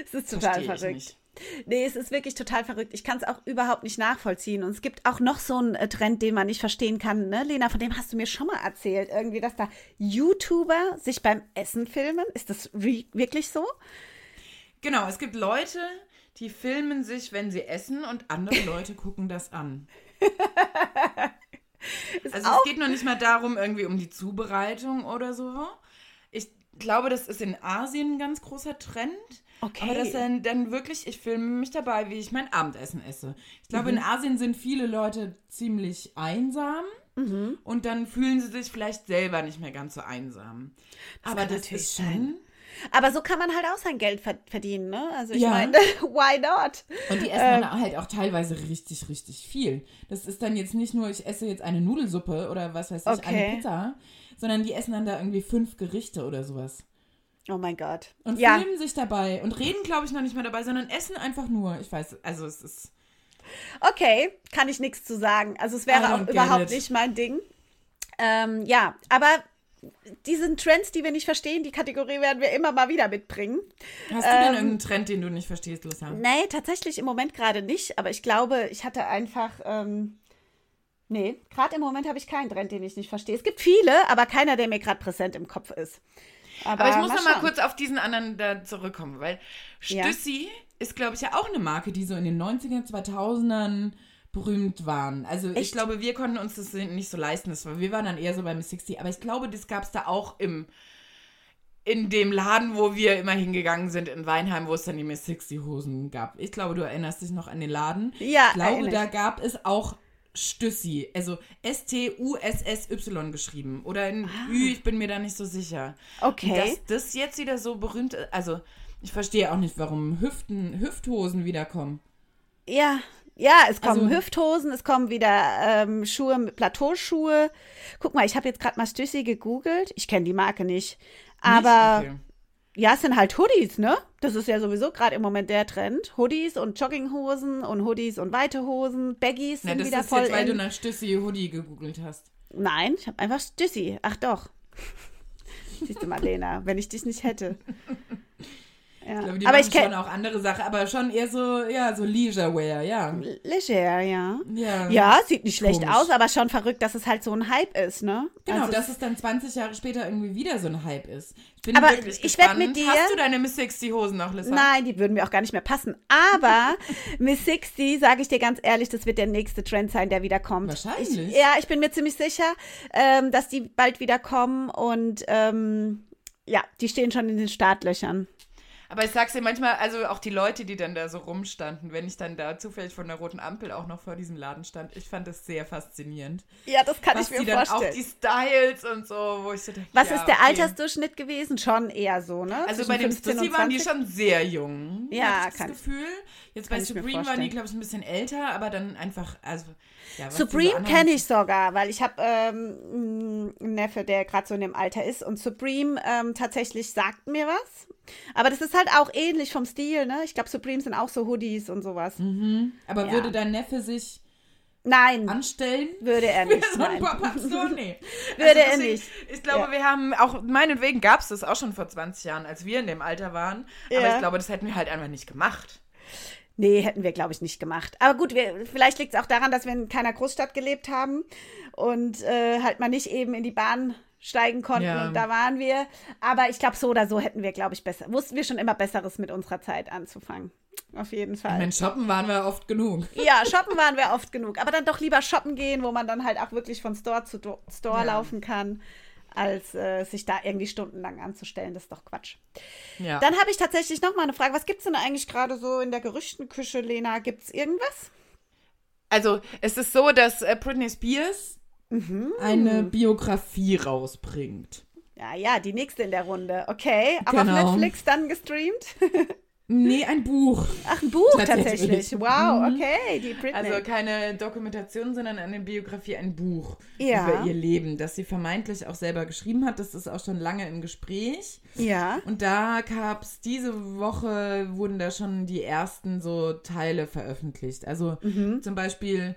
Es ist total verrückt. Nee, es ist wirklich total verrückt. Ich kann es auch überhaupt nicht nachvollziehen. Und es gibt auch noch so einen äh, Trend, den man nicht verstehen kann, ne? Lena, von dem hast du mir schon mal erzählt. Irgendwie, dass da YouTuber sich beim Essen filmen. Ist das wirklich so? Genau, es gibt Leute, die filmen sich, wenn sie essen und andere *laughs* Leute gucken das an. also es geht noch nicht mal darum, irgendwie um die Zubereitung oder so. Ich glaube, das ist in Asien ein ganz großer Trend. Okay. Aber das dann, dann wirklich, ich filme mich dabei, wie ich mein Abendessen esse. Ich glaube, in Asien sind viele Leute ziemlich einsam. Und dann fühlen sie sich vielleicht selber nicht mehr ganz so einsam. Aber kann das natürlich ist sein. schon. Aber so kann man halt auch sein Geld ver- verdienen, ne? Also ich Ja. meine, *laughs* why not? Und die essen dann halt auch teilweise richtig, richtig viel. Das ist dann jetzt nicht nur, ich esse jetzt eine Nudelsuppe oder was weiß ich, Okay. eine Pizza, sondern die essen dann da irgendwie fünf Gerichte oder sowas. Oh mein Gott. Und ja, filmen sich dabei und reden, glaube ich, noch nicht mal dabei, sondern essen einfach nur. Ich weiß, also es ist. Okay, kann ich nichts zu sagen. Also es wäre auch überhaupt it. nicht mein Ding. Ähm, ja, aber diesen Trends, die wir nicht verstehen, die Kategorie werden wir immer mal wieder mitbringen. Hast du ähm, denn irgendeinen Trend, den du nicht verstehst, Lucia? Nee, tatsächlich im Moment gerade nicht. Aber ich glaube, ich hatte einfach. Ähm, nee, gerade im Moment habe ich keinen Trend, den ich nicht verstehe. Es gibt viele, aber keiner, der mir gerade präsent im Kopf ist. Aber, aber ich muss noch mal kurz auf diesen anderen da zurückkommen, weil Stüssi ist, glaube ich, ja auch eine Marke, die so in den 90er, 2000ern berühmt waren. Also Echt? ich glaube, wir konnten uns das nicht so leisten. Das war, wir waren dann eher so bei Miss 60. Aber ich glaube, das gab es da auch im in dem Laden, wo wir immer hingegangen sind in Weinheim, wo es dann die Miss 60 Hosen gab. Ich glaube, du erinnerst dich noch an den Laden. Ja, ich glaube, da gab es auch Stüssi, also S-T-U-S-S-Y geschrieben. Oder in ah. Ü, ich bin mir da nicht so sicher. Okay. Dass das jetzt wieder so berühmt ist, also ich verstehe auch nicht, warum Hüften, Hüfthosen wiederkommen. Ja, ja, es kommen also, Hüfthosen, es kommen wieder ähm, Schuhe, Plateauschuhe. Guck mal, ich habe jetzt gerade mal Stüssi gegoogelt. Ich kenne die Marke nicht. Aber nicht? Okay. Ja, es sind halt Hoodies, ne? Das ist ja sowieso gerade im Moment der Trend. Hoodies und Jogginghosen und Hoodies und weite Hosen. Baggies sind Na, wieder voll. Das ist jetzt, weil du nach Stüssi Hoodie gegoogelt hast. Nein, ich habe einfach Stüssi. Ach doch. *laughs* Siehst du, Marlena, wenn ich dich nicht hätte. Ja. Ich glaube, die aber machen ich schon auch andere Sachen, aber schon eher so, ja, so Leisurewear, ja. Leisure, ja. Ja, ja sieht nicht schlecht Komisch. aus, aber schon verrückt, dass es halt so ein Hype ist, ne? Genau, also dass es dann 20 Jahre später irgendwie wieder so ein Hype ist. Ich bin aber wirklich ich werde mit dir. Hast du deine Miss 60 Hosen noch, Lissa? Nein, die würden mir auch gar nicht mehr passen. Aber *laughs* Miss 60, sage ich dir ganz ehrlich, das wird der nächste Trend sein, der wieder kommt. Wahrscheinlich. Ich, ja, ich bin mir ziemlich sicher, ähm, dass die bald wieder kommen und ähm, ja, die stehen schon in den Startlöchern. Aber ich sag's dir manchmal, also auch die Leute, die dann da so rumstanden, wenn ich dann da zufällig von der roten Ampel auch noch vor diesem Laden stand, ich fand das sehr faszinierend. Ja, das kann ich mir die vorstellen. Dann auch die Styles und so, wo ich so denke, Was ja, ist der okay. Altersdurchschnitt gewesen? Schon eher so, ne? Also Zwischen bei dem Stussy waren die schon sehr jung. Ja, kann das Gefühl. Jetzt bei Supreme waren die, glaube ich, ein bisschen älter, aber dann einfach, also ja, Supreme kenne ich sogar, weil ich habe ähm, einen Neffe, der gerade so in dem Alter ist und Supreme ähm, tatsächlich sagt mir was. Aber das ist halt auch ähnlich vom Stil, ne? Ich glaube, Supreme sind auch so Hoodies und sowas. Mhm. Aber ja. würde dein Neffe sich Nein. Anstellen? Würde er *laughs* nicht. so ein so, nee. *laughs* würde also er nicht. Ich glaube, ja. wir haben auch, meinetwegen gab es das auch schon vor 20 Jahren, als wir in dem Alter waren. Ja. Aber ich glaube, das hätten wir halt einfach nicht gemacht. Nee, hätten wir, glaube ich, nicht gemacht. Aber gut, wir, vielleicht liegt es auch daran, dass wir in keiner Großstadt gelebt haben und äh, halt mal nicht eben in die Bahn steigen konnten ja. und da waren wir. Aber ich glaube, so oder so hätten wir, glaube ich, besser, wussten wir schon immer Besseres mit unserer Zeit anzufangen. Auf jeden Fall. Ich meine, shoppen waren wir oft genug. Ja, shoppen waren wir oft genug. Aber dann doch lieber shoppen gehen, wo man dann halt auch wirklich von Store zu Store ja. laufen kann, als äh, sich da irgendwie stundenlang anzustellen. Das ist doch Quatsch. Ja. Dann habe ich tatsächlich noch mal eine Frage. Was gibt es denn eigentlich gerade so in der Gerüchtenküche, Lena? Gibt es irgendwas? Also, es ist so, dass äh, Britney Spears mhm. eine Biografie rausbringt. Ja, ja, die nächste in der Runde. Okay, auch genau. auf Netflix dann gestreamt? *laughs* Nee, ein Buch. Ach, ein Buch tatsächlich. tatsächlich. Wow, mhm. okay. Die Britney. Also keine Dokumentation, sondern eine Biografie, ein Buch ja. über ihr Leben, das sie vermeintlich auch selber geschrieben hat. Das ist auch schon lange im Gespräch. Ja. Und da gab es diese Woche, wurden da schon die ersten so Teile veröffentlicht. Also mhm. zum Beispiel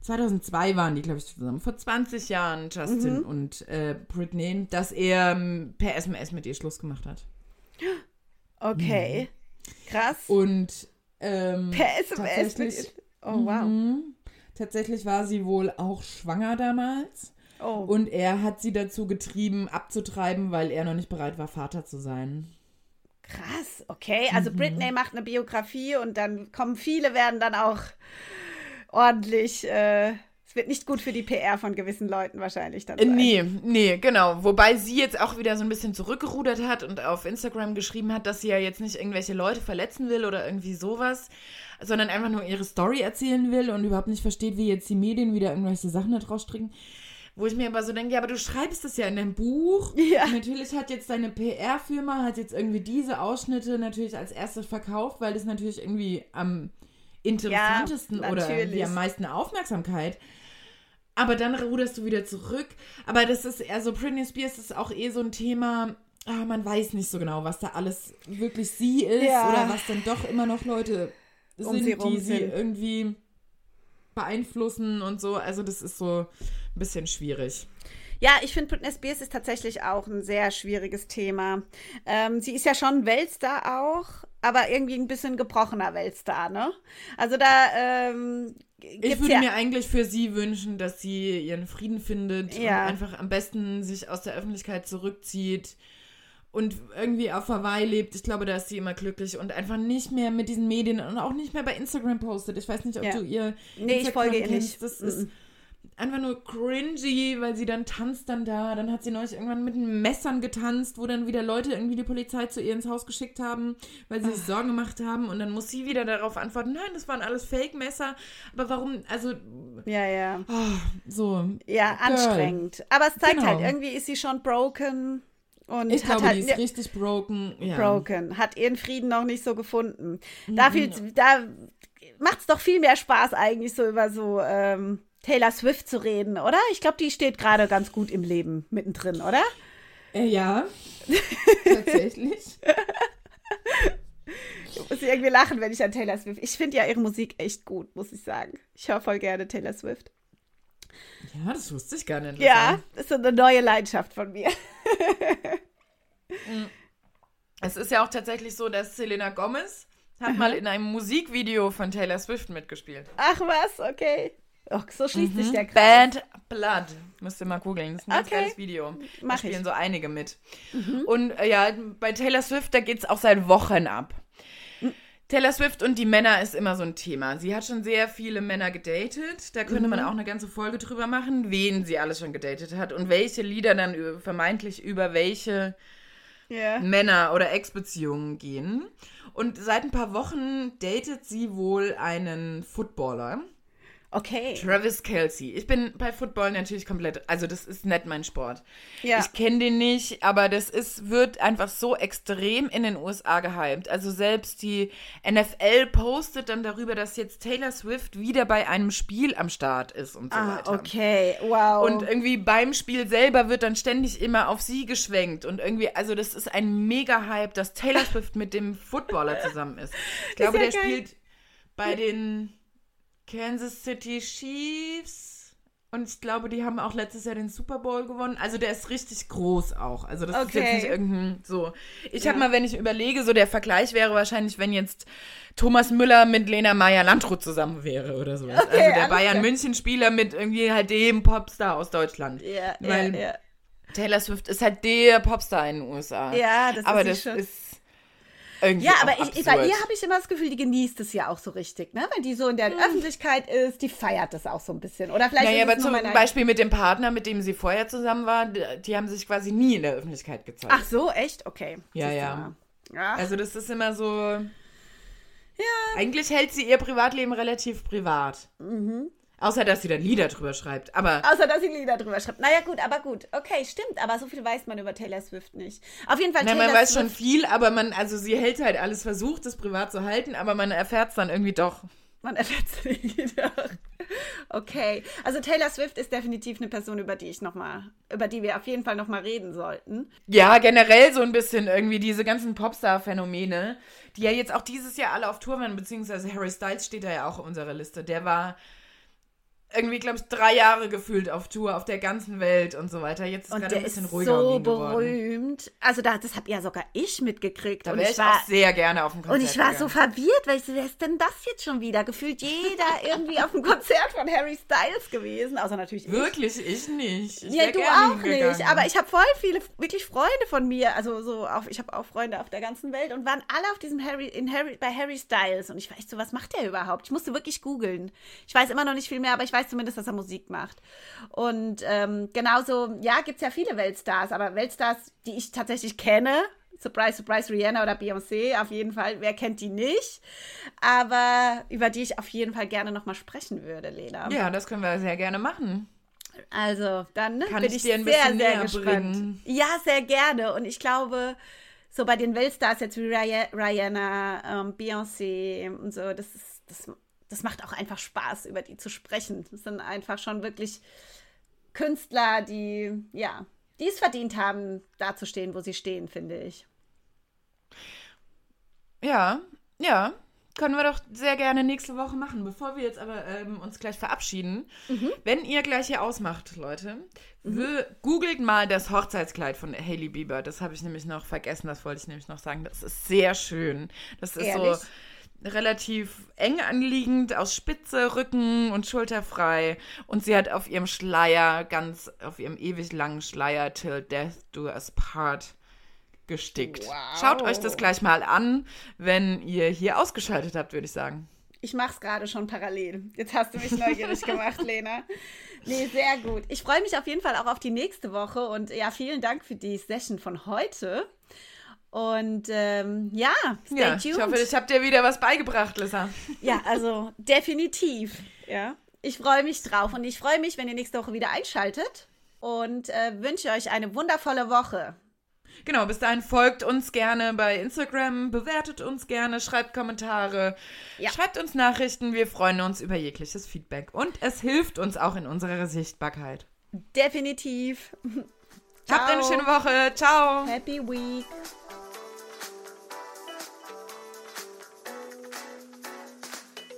2002 waren die, glaube ich, zusammen. Vor 20 Jahren, Justin mhm. und äh, Britney, dass er ähm, per SMS mit ihr Schluss gemacht hat. Okay. Mhm. Krass. Und ähm, per SMS mit ihr. Oh, wow. Mhm, tatsächlich war sie wohl auch schwanger damals. Oh. Und er hat sie dazu getrieben, abzutreiben, weil er noch nicht bereit war, Vater zu sein. Krass, okay. Also mhm. Britney macht eine Biografie und dann kommen viele, werden dann auch ordentlich. Äh, es wird nicht gut für die PR von gewissen Leuten wahrscheinlich dann. Sein. Nee, nee, genau. Wobei sie jetzt auch wieder so ein bisschen zurückgerudert hat und auf Instagram geschrieben hat, dass sie ja jetzt nicht irgendwelche Leute verletzen will oder irgendwie sowas, sondern einfach nur ihre Story erzählen will und überhaupt nicht versteht, wie jetzt die Medien wieder irgendwelche Sachen da draus stricken. Wo ich mir aber so denke, ja, aber du schreibst das ja in deinem Buch. *laughs* Ja. natürlich hat jetzt deine PR-Firma, hat jetzt irgendwie diese Ausschnitte natürlich als erstes verkauft, weil das natürlich irgendwie am interessantesten ja, oder die am meisten Aufmerksamkeit. Aber dann ruderst du wieder zurück. Aber das ist eher so, Britney Spears ist auch eh so ein Thema, ah, man weiß nicht so genau, was da alles wirklich sie ist ja. oder was dann doch immer noch Leute um sind, sie die sie irgendwie beeinflussen und so. Also das ist so ein bisschen schwierig. Ja, ich finde, Britney Spears ist tatsächlich auch ein sehr schwieriges Thema. Ähm, sie ist ja schon Weltstar auch, aber irgendwie ein bisschen gebrochener Weltstar, ne? Also da ähm, ich würde ja mir eigentlich für sie wünschen, dass sie ihren Frieden findet ja. und einfach am besten sich aus der Öffentlichkeit zurückzieht und irgendwie auf Hawaii lebt. Ich glaube, da ist sie immer glücklich und einfach nicht mehr mit diesen Medien und auch nicht mehr bei Instagram postet. Ich weiß nicht, ob ja. du ihr nee, Instagram ich folge kennst. Nicht. Das mm -mm. Einfach nur cringy, weil sie dann tanzt dann da. Dann hat sie neulich irgendwann mit Messern getanzt, wo dann wieder Leute irgendwie die Polizei zu ihr ins Haus geschickt haben, weil sie sich Sorgen gemacht haben. Und dann muss sie wieder darauf antworten, nein, das waren alles Fake-Messer. Aber warum, also... Ja, ja. Oh, so. Ja, Girl. anstrengend. Aber es zeigt genau. halt, irgendwie ist sie schon broken. Und ich glaube, halt, die ist richtig broken. Ja. Broken. Hat ihren Frieden noch nicht so gefunden. Mhm. Da, da macht es doch viel mehr Spaß eigentlich so über so... Ähm, Taylor Swift zu reden, oder? Ich glaube, die steht gerade ganz gut im Leben mittendrin, oder? Äh, ja, *laughs* tatsächlich. ich muss irgendwie lachen, wenn ich an Taylor Swift. Ich finde ja ihre Musik echt gut, muss ich sagen. Ich höre voll gerne Taylor Swift. Ja, das wusste ich gar nicht. Ja, das ist so eine neue Leidenschaft von mir. Mm. es ist ja auch tatsächlich so, dass Selena Gomez hat mal in einem Musikvideo von Taylor Swift mitgespielt. Ach was, okay. Oh, so schließt mhm. sich der Kreis. Band Blood. Müsst ihr mal googeln. Das ist ein okay. ganz geiles Video. Mach da spielen ich. so einige mit. Mhm. Und äh, ja, bei Taylor Swift, da geht es auch seit Wochen ab. Mhm. Taylor Swift und die Männer ist immer so ein Thema. Sie hat schon sehr viele Männer gedatet. Da könnte man mhm. auch eine ganze Folge drüber machen, wen sie alles schon gedatet hat und welche Lieder dann vermeintlich über welche yeah. Männer oder Ex-Beziehungen gehen. Und seit ein paar Wochen datet sie wohl einen Footballer. Okay. Travis Kelsey. Ich bin bei Football natürlich komplett, also das ist nicht mein Sport. Ja. Ich kenne den nicht, aber das ist, wird einfach so extrem in den USA gehypt. Also selbst die NFL postet dann darüber, dass jetzt Taylor Swift wieder bei einem Spiel am Start ist und so ah, weiter. Okay, wow. Und irgendwie beim Spiel selber wird dann ständig immer auf sie geschwenkt und irgendwie, also das ist ein Mega-Hype, dass Taylor Swift mit dem Footballer zusammen ist. Ich glaube, ist ja der geil. spielt bei den Kansas City Chiefs. Und ich glaube, die haben auch letztes Jahr den Super Bowl gewonnen. Also der ist richtig groß auch. Also das okay. ist jetzt nicht irgendein so. Ich ja. habe mal, wenn ich überlege, so der Vergleich wäre wahrscheinlich, wenn jetzt Thomas Müller mit Lena Meyer Landrut zusammen wäre oder so. Okay, also der Bayern München Spieler mit irgendwie halt dem Popstar aus Deutschland. Ja, Weil ja, ja. Taylor Swift ist halt der Popstar in den USA. Ja, das Aber ist das schon. ist irgendwie ja, aber ich, bei ihr habe ich immer das Gefühl, die genießt es ja auch so richtig, ne? Wenn die so in der hm. Öffentlichkeit ist, die feiert das auch so ein bisschen. Oder vielleicht. Naja, aber zum Beispiel mit dem Partner, mit dem sie vorher zusammen war, die, die, haben sich quasi nie in der Öffentlichkeit gezeigt. Ach so, echt? Okay. Ja, ja. Also das ist immer so. Ja. Eigentlich hält sie ihr Privatleben relativ privat. Mhm. Außer, dass sie dann Lieder drüber schreibt. Aber Außer, dass sie Lieder drüber schreibt. Naja, gut, aber gut. Okay, stimmt. Aber so viel weiß man über Taylor Swift nicht. Auf jeden Fall. Nein, man weiß Swift schon viel, aber man, also sie hält halt alles versucht, es privat zu halten, aber man erfährt es dann irgendwie doch. Man erfährt es *laughs* irgendwie doch. Okay. Also Taylor Swift ist definitiv eine Person, über die ich noch mal, über die wir auf jeden Fall noch mal reden sollten. Ja, generell so ein bisschen irgendwie diese ganzen Popstar-Phänomene, die ja jetzt auch dieses Jahr alle auf Tour waren, beziehungsweise Harry Styles steht da ja auch auf unserer Liste. Der war irgendwie, glaube ich, drei Jahre gefühlt auf Tour, auf der ganzen Welt und so weiter. Jetzt ist gerade ein bisschen ruhiger so berühmt. Also da, das habe ja sogar ich mitgekriegt. Da wäre ich, ich war, auch sehr gerne auf dem Konzert Und ich war gegangen. so verwirrt, weil ich so, wer ist denn das jetzt schon wieder? Gefühlt jeder *laughs* irgendwie auf dem Konzert von Harry Styles gewesen, außer natürlich ich. Wirklich, ich nicht. Ich ja, du auch nicht. Aber ich habe voll viele, wirklich Freunde von mir, also so, auf, ich habe auch Freunde auf der ganzen Welt und waren alle auf diesem Harry, in Harry, bei Harry Styles. Und ich war echt so, was macht der überhaupt? Ich musste wirklich googeln. Ich weiß immer noch nicht viel mehr, aber ich weiß zumindest, dass er Musik macht. Und ähm, genauso, ja, gibt es ja viele Weltstars, aber Weltstars, die ich tatsächlich kenne, Surprise, Surprise, Rihanna oder Beyoncé, auf jeden Fall. Wer kennt die nicht? Aber über die ich auf jeden Fall gerne nochmal sprechen würde, Lena. Ja, das können wir sehr gerne machen. Also, dann Kann bin ich, ich dir ein sehr, bisschen sehr gespannt. Bringen. Ja, sehr gerne. Und ich glaube, so bei den Weltstars jetzt wie Rihanna, ähm, Beyoncé und so, das ist, das das macht auch einfach Spaß, über die zu sprechen. Das sind einfach schon wirklich Künstler, die, ja, die es verdient haben, da zu stehen, wo sie stehen, finde ich. Ja, ja. können wir doch sehr gerne nächste Woche machen. Bevor wir jetzt aber ähm, uns gleich verabschieden, mhm. wenn ihr gleich hier ausmacht, Leute, mhm. googelt mal das Hochzeitskleid von Hailey Bieber. Das habe ich nämlich noch vergessen, das wollte ich nämlich noch sagen. Das ist sehr schön. Das ist Ehrlich? so relativ eng anliegend, aus Spitze, Rücken und schulterfrei. Und sie hat auf ihrem Schleier, ganz auf ihrem ewig langen Schleier, Till Death Do Us Part, gestickt. Wow. Schaut euch das gleich mal an, wenn ihr hier ausgeschaltet habt, würde ich sagen. Ich mache es gerade schon parallel. Jetzt hast du mich neugierig gemacht, *laughs* Lena. Nee, sehr gut. Ich freue mich auf jeden Fall auch auf die nächste Woche und ja, vielen Dank für die Session von heute. Und ähm, ja, stay ja, tuned. Ich hoffe, ich habe dir wieder was beigebracht, Lissa. Ja, also definitiv. Ja. Ich freue mich drauf und ich freue mich, wenn ihr nächste Woche wieder einschaltet und äh, wünsche euch eine wundervolle Woche. Genau, bis dahin folgt uns gerne bei Instagram, bewertet uns gerne, schreibt Kommentare, ja. schreibt uns Nachrichten. Wir freuen uns über jegliches Feedback und es hilft uns auch in unserer Sichtbarkeit. Definitiv. Habt eine schöne Woche. Ciao. Happy Week.